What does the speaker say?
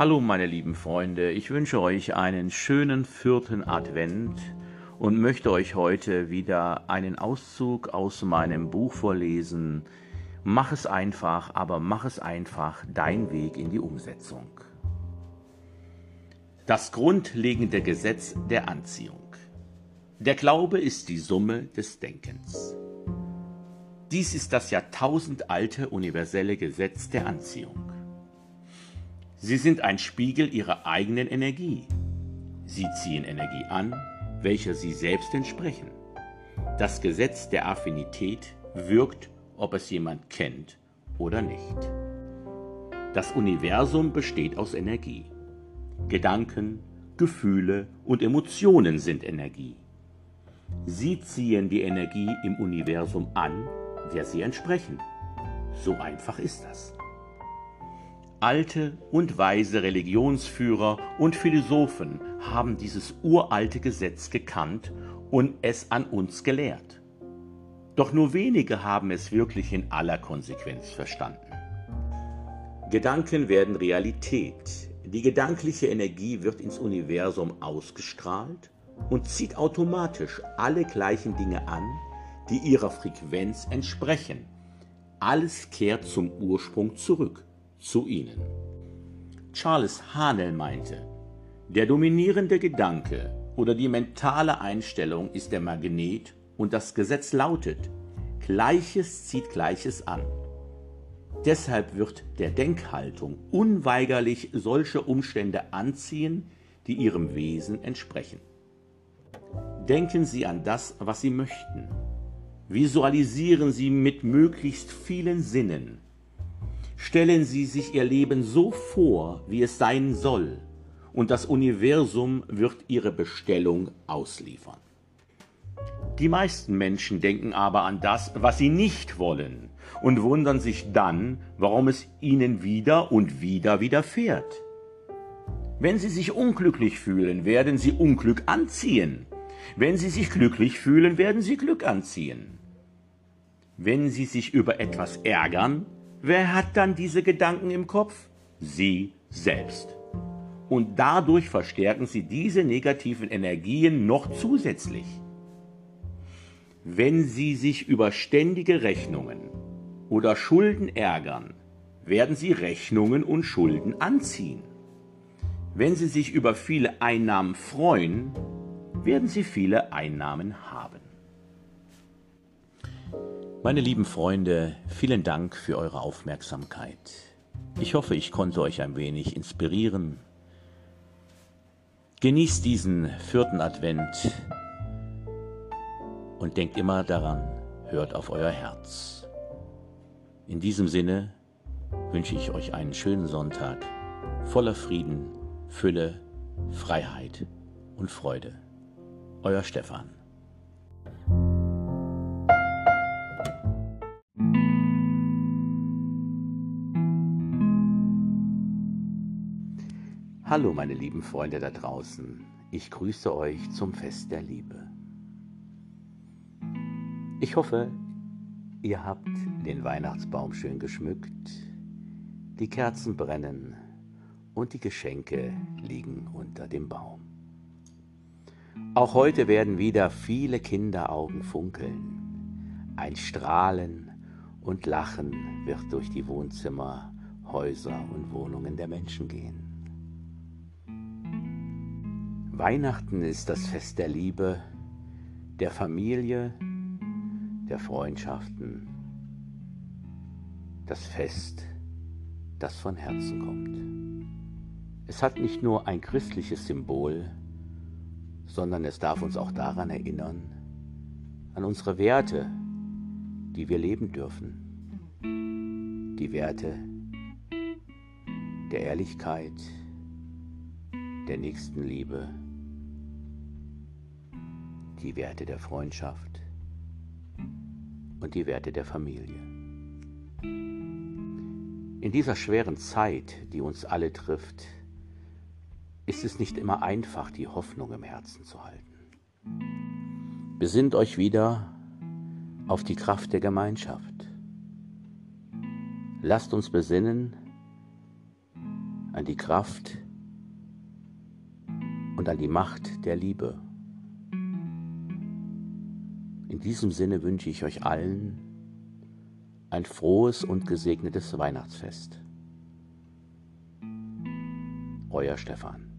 Hallo meine lieben Freunde, ich wünsche euch einen schönen vierten Advent und möchte euch heute wieder einen Auszug aus meinem Buch vorlesen. Mach es einfach, aber mach es einfach, dein Weg in die Umsetzung. Das grundlegende Gesetz der Anziehung. Der Glaube ist die Summe des Denkens. Dies ist das jahrtausendalte universelle Gesetz der Anziehung. Sie sind ein Spiegel ihrer eigenen Energie. Sie ziehen Energie an, welcher sie selbst entsprechen. Das Gesetz der Affinität wirkt, ob es jemand kennt oder nicht. Das Universum besteht aus Energie. Gedanken, Gefühle und Emotionen sind Energie. Sie ziehen die Energie im Universum an, der sie entsprechen. So einfach ist das. Alte und weise Religionsführer und Philosophen haben dieses uralte Gesetz gekannt und es an uns gelehrt. Doch nur wenige haben es wirklich in aller Konsequenz verstanden. Gedanken werden Realität. Die gedankliche Energie wird ins Universum ausgestrahlt und zieht automatisch alle gleichen Dinge an, die ihrer Frequenz entsprechen. Alles kehrt zum Ursprung zurück zu ihnen. Charles Hanel meinte, der dominierende Gedanke oder die mentale Einstellung ist der Magnet und das Gesetz lautet, Gleiches zieht Gleiches an. Deshalb wird der Denkhaltung unweigerlich solche Umstände anziehen, die ihrem Wesen entsprechen. Denken Sie an das, was Sie möchten. Visualisieren Sie mit möglichst vielen Sinnen, Stellen Sie sich Ihr Leben so vor, wie es sein soll, und das Universum wird Ihre Bestellung ausliefern. Die meisten Menschen denken aber an das, was sie nicht wollen, und wundern sich dann, warum es ihnen wieder und wieder widerfährt. Wenn sie sich unglücklich fühlen, werden sie Unglück anziehen. Wenn sie sich glücklich fühlen, werden sie Glück anziehen. Wenn sie sich über etwas ärgern, Wer hat dann diese Gedanken im Kopf? Sie selbst. Und dadurch verstärken sie diese negativen Energien noch zusätzlich. Wenn Sie sich über ständige Rechnungen oder Schulden ärgern, werden Sie Rechnungen und Schulden anziehen. Wenn Sie sich über viele Einnahmen freuen, werden Sie viele Einnahmen haben. Meine lieben Freunde, vielen Dank für eure Aufmerksamkeit. Ich hoffe, ich konnte euch ein wenig inspirieren. Genießt diesen vierten Advent und denkt immer daran, hört auf euer Herz. In diesem Sinne wünsche ich euch einen schönen Sonntag voller Frieden, Fülle, Freiheit und Freude. Euer Stefan. Hallo meine lieben Freunde da draußen, ich grüße euch zum Fest der Liebe. Ich hoffe, ihr habt den Weihnachtsbaum schön geschmückt, die Kerzen brennen und die Geschenke liegen unter dem Baum. Auch heute werden wieder viele Kinderaugen funkeln, ein Strahlen und Lachen wird durch die Wohnzimmer, Häuser und Wohnungen der Menschen gehen. Weihnachten ist das Fest der Liebe, der Familie, der Freundschaften, das Fest, das von Herzen kommt. Es hat nicht nur ein christliches Symbol, sondern es darf uns auch daran erinnern, an unsere Werte, die wir leben dürfen. Die Werte der Ehrlichkeit, der Nächstenliebe, die Werte der Freundschaft und die Werte der Familie. In dieser schweren Zeit, die uns alle trifft, ist es nicht immer einfach, die Hoffnung im Herzen zu halten. Besinnt euch wieder auf die Kraft der Gemeinschaft. Lasst uns besinnen, an die Kraft und an die Macht der Liebe. In diesem Sinne wünsche ich euch allen ein frohes und gesegnetes Weihnachtsfest. Euer Stefan.